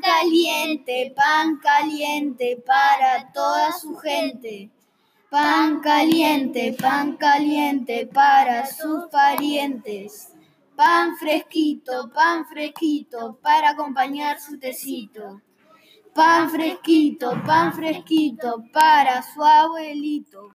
caliente, pan caliente para toda su gente. Pan caliente, pan caliente para sus parientes. Pan fresquito, pan fresquito para acompañar su tecito. Pan fresquito, pan fresquito para su abuelito.